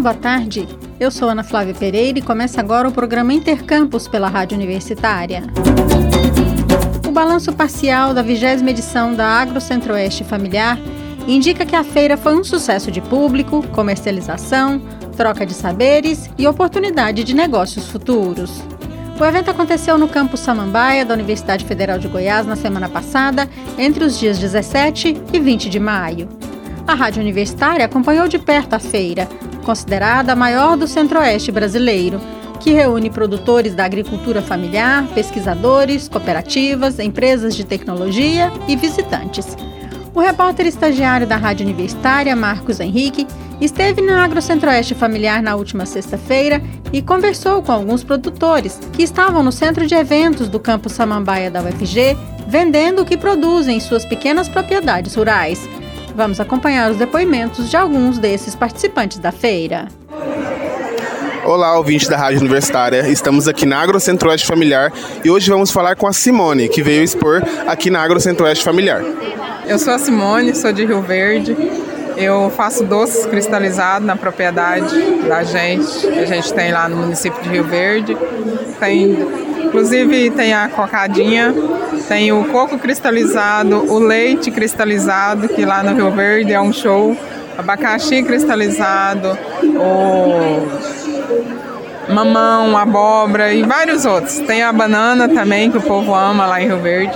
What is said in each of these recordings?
Boa tarde. Eu sou Ana Flávia Pereira e começa agora o programa Intercampus pela Rádio Universitária. O balanço parcial da vigésima edição da Agro Centro-Oeste Familiar indica que a feira foi um sucesso de público, comercialização, troca de saberes e oportunidade de negócios futuros. O evento aconteceu no campus Samambaia da Universidade Federal de Goiás na semana passada, entre os dias 17 e 20 de maio. A Rádio Universitária acompanhou de perto a feira, considerada a maior do Centro-Oeste brasileiro, que reúne produtores da agricultura familiar, pesquisadores, cooperativas, empresas de tecnologia e visitantes. O repórter estagiário da Rádio Universitária, Marcos Henrique, esteve no Agro Centro-Oeste Familiar na última sexta-feira e conversou com alguns produtores que estavam no centro de eventos do campus Samambaia da UFG, vendendo o que produzem em suas pequenas propriedades rurais. Vamos acompanhar os depoimentos de alguns desses participantes da feira. Olá, ouvintes da Rádio Universitária. Estamos aqui na Agro Centro-Oeste Familiar e hoje vamos falar com a Simone, que veio expor aqui na Agro Centro-Oeste Familiar. Eu sou a Simone, sou de Rio Verde. Eu faço doces cristalizados na propriedade da gente, que a gente tem lá no município de Rio Verde. Tem, inclusive tem a cocadinha, tem o coco cristalizado, o leite cristalizado, que lá no Rio Verde é um show, abacaxi cristalizado, o mamão, abóbora e vários outros. Tem a banana também, que o povo ama lá em Rio Verde.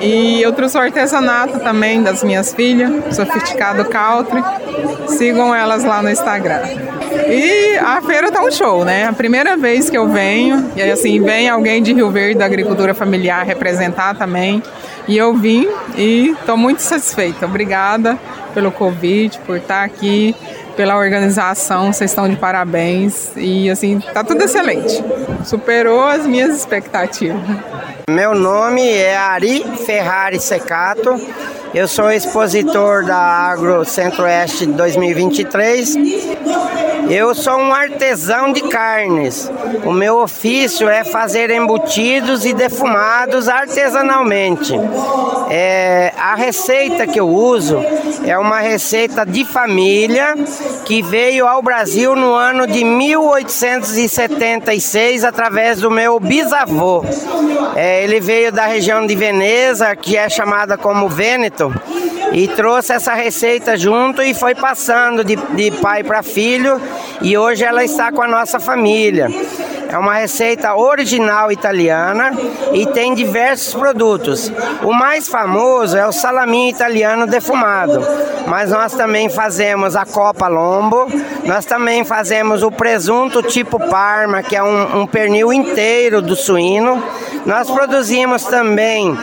E eu trouxe o artesanato também das minhas filhas, Sofisticado Country. Sigam elas lá no Instagram. E a feira tá um show, né? A primeira vez que eu venho, e assim, vem alguém de Rio Verde da agricultura familiar representar também. E eu vim e estou muito satisfeita. Obrigada pelo convite, por estar aqui pela organização, vocês estão de parabéns e assim, tá tudo excelente. Superou as minhas expectativas. Meu nome é Ari Ferrari Secato. Eu sou expositor da Agro Centro-Oeste 2023 eu sou um artesão de carnes. O meu ofício é fazer embutidos e defumados artesanalmente. É, a receita que eu uso é uma receita de família que veio ao Brasil no ano de 1876 através do meu bisavô. É, ele veio da região de Veneza, que é chamada como Vêneto e trouxe essa receita junto e foi passando de, de pai para filho e hoje ela está com a nossa família. É uma receita original italiana e tem diversos produtos. O mais famoso é o salaminho italiano defumado, mas nós também fazemos a copa lombo, nós também fazemos o presunto tipo parma, que é um, um pernil inteiro do suíno. Nós produzimos também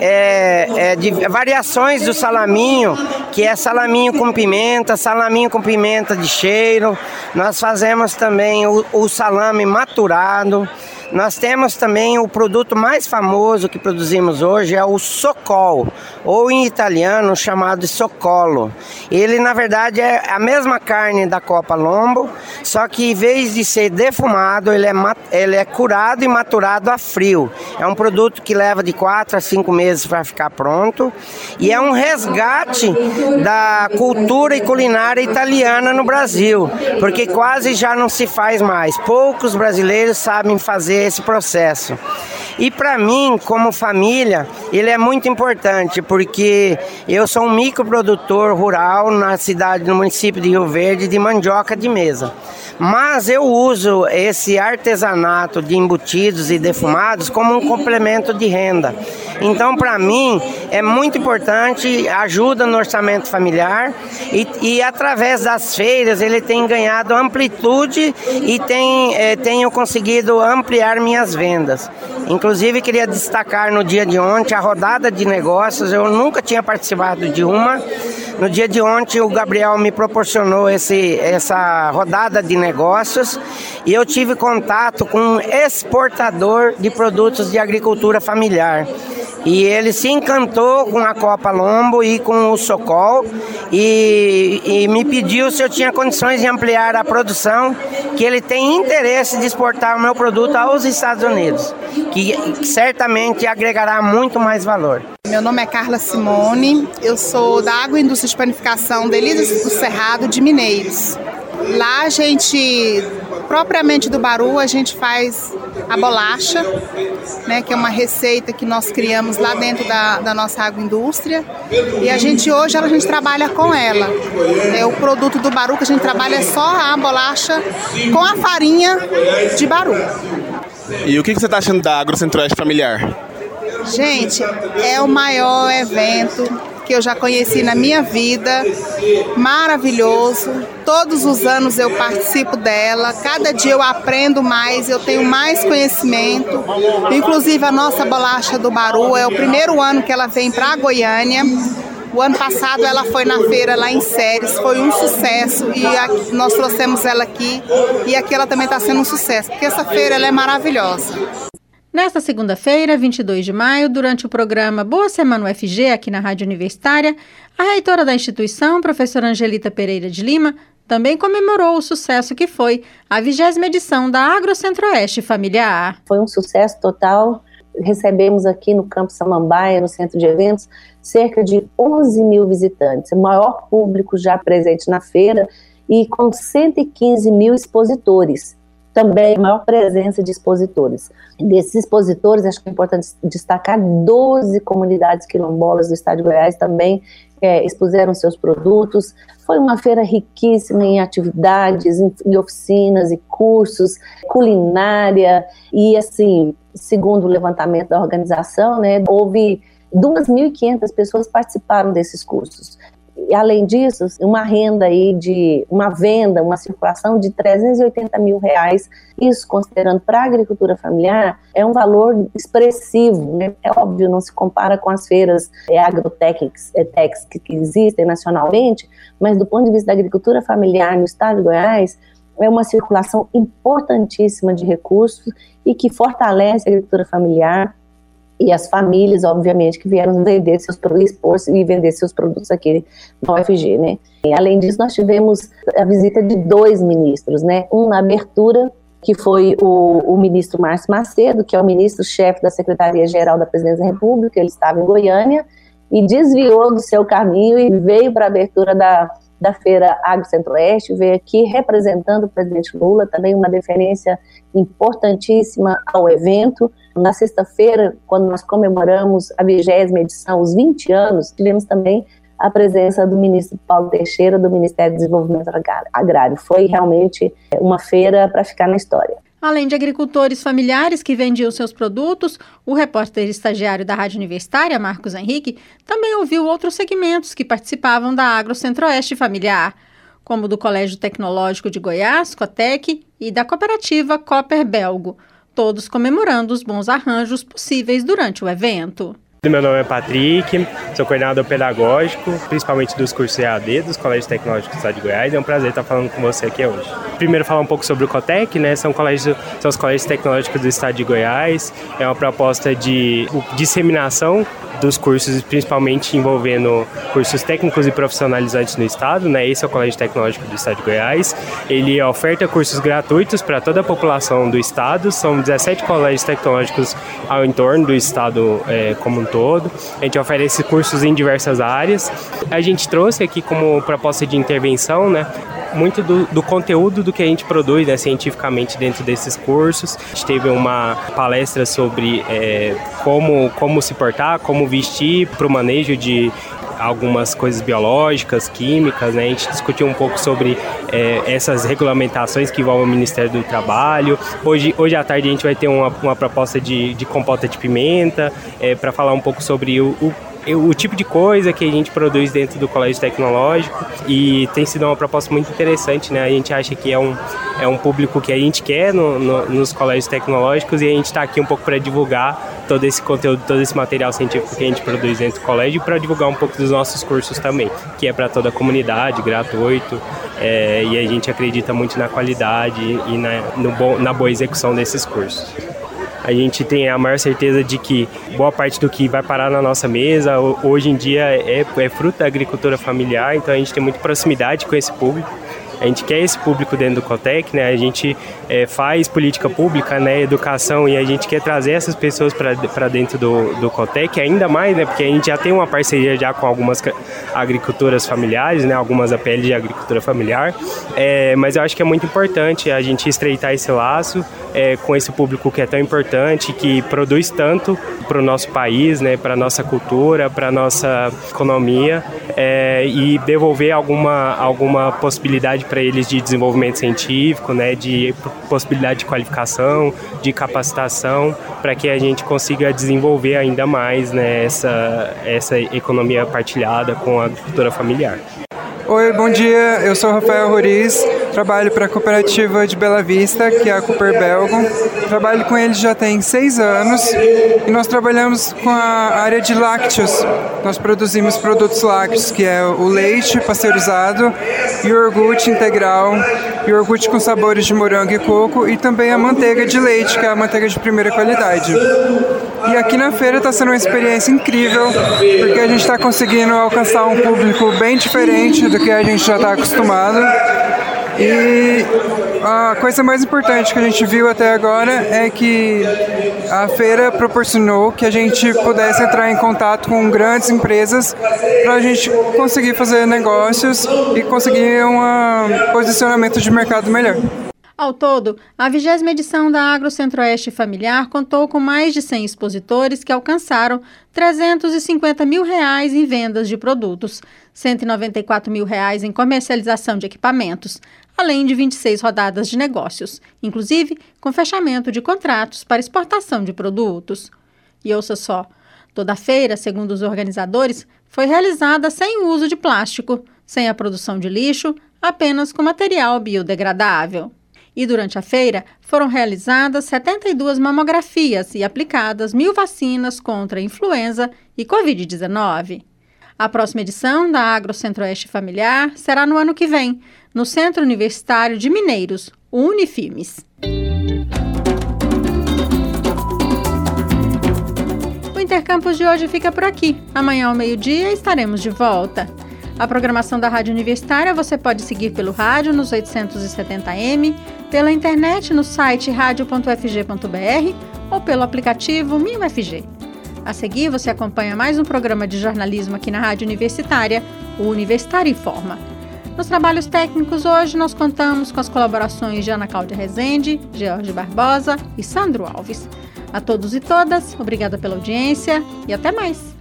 é, é, de variações do salaminho, que é salaminho com pimenta, salaminho com pimenta de cheiro. Nós fazemos também o, o salame maturado. Nós temos também o produto mais famoso que produzimos hoje é o socol, ou em italiano chamado socolo. Ele na verdade é a mesma carne da copa lombo, só que em vez de ser defumado, ele é, ele é curado e maturado a frio. É um produto que leva de 4 a 5 meses para ficar pronto e é um resgate da cultura e culinária italiana no Brasil, porque quase já não se faz mais. Poucos brasileiros sabem fazer esse processo. E para mim, como família, ele é muito importante porque eu sou um microprodutor rural na cidade, no município de Rio Verde, de mandioca de mesa. Mas eu uso esse artesanato de embutidos e defumados como um complemento de renda. Então, para mim, é muito importante, ajuda no orçamento familiar e, e, através das feiras ele tem ganhado amplitude e tem, é, tenho conseguido ampliar minhas vendas. Inclusive, queria destacar no dia de ontem a rodada de negócios, eu nunca tinha participado de uma. No dia de ontem, o Gabriel me proporcionou esse, essa rodada de negócios e eu tive contato com um exportador de produtos de agricultura familiar. E ele se encantou com a Copa Lombo e com o Socol e, e, me pediu se eu tinha condições de ampliar a produção, que ele tem interesse de exportar o meu produto aos Estados Unidos, que certamente agregará muito mais valor. Meu nome é Carla Simone, eu sou da Água Indústria de Panificação Delícias do Cerrado de Mineiros. Lá a gente, propriamente do Baru, a gente faz a bolacha, né, que é uma receita que nós criamos lá dentro da, da nossa agroindústria. E a gente hoje a gente trabalha com ela. É o produto do Baru que a gente trabalha é só a bolacha com a farinha de Baru. E o que você está achando da Agro Centro-Oeste Familiar? Gente, é o maior evento que eu já conheci na minha vida, maravilhoso. Todos os anos eu participo dela, cada dia eu aprendo mais, eu tenho mais conhecimento. Inclusive a nossa bolacha do Baru é o primeiro ano que ela vem para Goiânia. O ano passado ela foi na feira lá em Séries, foi um sucesso e aqui, nós trouxemos ela aqui e aqui ela também está sendo um sucesso, porque essa feira ela é maravilhosa. Nesta segunda-feira, 22 de maio, durante o programa Boa Semana UFG, aqui na Rádio Universitária, a reitora da instituição, professora Angelita Pereira de Lima, também comemorou o sucesso que foi a vigésima edição da Agro Centro-Oeste Familiar. Foi um sucesso total. Recebemos aqui no Campo Samambaia, no centro de eventos, cerca de 11 mil visitantes, o maior público já presente na feira e com 115 mil expositores também maior presença de expositores. Desses expositores, acho que é importante destacar 12 comunidades quilombolas do estado de Goiás também é, expuseram seus produtos. Foi uma feira riquíssima em atividades, em, em oficinas e cursos, culinária e assim, segundo o levantamento da organização, né, houve 2.500 pessoas participaram desses cursos. E, além disso, uma renda aí de uma venda, uma circulação de 380 mil reais, isso considerando para a agricultura familiar, é um valor expressivo, né? É óbvio, não se compara com as feiras é, agrotécnicas é, que, que existem nacionalmente, mas do ponto de vista da agricultura familiar no estado de Goiás, é uma circulação importantíssima de recursos e que fortalece a agricultura familiar, e as famílias, obviamente, que vieram vender seus expor e vender seus produtos aqui na UFG, né? E, além disso, nós tivemos a visita de dois ministros, né? Um na abertura, que foi o, o ministro Márcio Macedo, que é o ministro-chefe da Secretaria-Geral da Presidência da República, ele estava em Goiânia e desviou do seu caminho e veio para a abertura da, da Feira Agro Centro-Oeste, veio aqui representando o presidente Lula, também uma deferência importantíssima ao evento, na sexta-feira, quando nós comemoramos a vigésima edição, os 20 anos, tivemos também a presença do ministro Paulo Teixeira, do Ministério do Desenvolvimento Agrário. Foi realmente uma feira para ficar na história. Além de agricultores familiares que vendiam seus produtos, o repórter estagiário da Rádio Universitária, Marcos Henrique, também ouviu outros segmentos que participavam da Agro Centro-Oeste Familiar, como do Colégio Tecnológico de Goiás, COTEC, e da cooperativa Copper Belgo todos comemorando os bons arranjos possíveis durante o evento. Meu nome é Patrick, sou coordenador pedagógico, principalmente dos cursos EAD dos Colégios Tecnológicos do Estado de Goiás. É um prazer estar falando com você aqui hoje. Primeiro falar um pouco sobre o COTEC, né? São, colégios, são os colégios tecnológicos do Estado de Goiás. É uma proposta de disseminação dos cursos, principalmente envolvendo cursos técnicos e profissionalizantes no estado, né? Esse é o Colégio Tecnológico do Estado de Goiás. Ele oferta cursos gratuitos para toda a população do estado. São 17 colégios tecnológicos ao entorno do estado é, como um todo. A gente oferece cursos em diversas áreas. A gente trouxe aqui como proposta de intervenção, né? muito do, do, conteúdo do que a gente produz né, cientificamente dentro desses cursos. A gente teve uma palestra sobre é, como, como se portar, como vestir para o manejo de algumas coisas biológicas, químicas, né? A gente discutiu um pouco sobre é, essas regulamentações que envolvem o Ministério do Trabalho. Hoje, hoje à tarde a gente vai ter uma, uma proposta de, de compota de pimenta é, para falar um pouco sobre o, o o tipo de coisa que a gente produz dentro do colégio tecnológico e tem sido uma proposta muito interessante, né? A gente acha que é um, é um público que a gente quer no, no, nos colégios tecnológicos e a gente está aqui um pouco para divulgar todo esse conteúdo, todo esse material científico que a gente produz dentro do colégio para divulgar um pouco dos nossos cursos também, que é para toda a comunidade, gratuito, é, e a gente acredita muito na qualidade e na, bom, na boa execução desses cursos. A gente tem a maior certeza de que boa parte do que vai parar na nossa mesa hoje em dia é, é fruto da agricultura familiar, então a gente tem muita proximidade com esse público A gente quer esse público dentro do Cotec, né? A gente é, faz política pública, né? Educação e a gente quer trazer essas pessoas para dentro do, do Cotec, ainda mais, né? Porque a gente já tem uma parceria já com algumas agriculturas familiares, né? Algumas APL de agricultura familiar. É, mas eu acho que é muito importante a gente estreitar esse laço é, com esse público que é tão importante, que produz tanto para o nosso país, né? Para nossa cultura, para nossa economia é, e devolver alguma alguma possibilidade para eles de desenvolvimento científico, né? De possibilidade de qualificação, de capacitação, para que a gente consiga desenvolver ainda mais né, essa, essa economia partilhada com a agricultura familiar. Oi, bom dia. Eu sou Rafael Roriz, trabalho para a cooperativa de Bela Vista, que é a Cooper Belgo. Trabalho com eles já tem seis anos e nós trabalhamos com a área de lácteos. Nós produzimos produtos lácteos, que é o leite pasteurizado, iogurte integral, iogurte com sabores de morango e coco e também a manteiga de leite, que é a manteiga de primeira qualidade. E aqui na feira está sendo uma experiência incrível, porque a gente está conseguindo alcançar um público bem diferente do que a gente já está acostumado. E a coisa mais importante que a gente viu até agora é que a feira proporcionou que a gente pudesse entrar em contato com grandes empresas para a gente conseguir fazer negócios e conseguir um posicionamento de mercado melhor. Ao todo, a vigésima edição da Agro Centro-Oeste Familiar contou com mais de 100 expositores que alcançaram 350 mil reais em vendas de produtos, 194 mil reais em comercialização de equipamentos, além de 26 rodadas de negócios, inclusive com fechamento de contratos para exportação de produtos. E ouça só, toda a feira, segundo os organizadores, foi realizada sem uso de plástico, sem a produção de lixo, apenas com material biodegradável e durante a feira foram realizadas 72 mamografias e aplicadas mil vacinas contra influenza e Covid-19. A próxima edição da Agro Centro-Oeste Familiar será no ano que vem, no Centro Universitário de Mineiros, o Unifimes. O Intercampus de hoje fica por aqui. Amanhã ao meio-dia estaremos de volta. A programação da Rádio Universitária você pode seguir pelo rádio nos 870m, pela internet no site radio.fg.br ou pelo aplicativo MinUFG. A seguir, você acompanha mais um programa de jornalismo aqui na Rádio Universitária, o Universitário Informa. Nos trabalhos técnicos, hoje nós contamos com as colaborações de Ana Cláudia Rezende, George Barbosa e Sandro Alves. A todos e todas, obrigada pela audiência e até mais!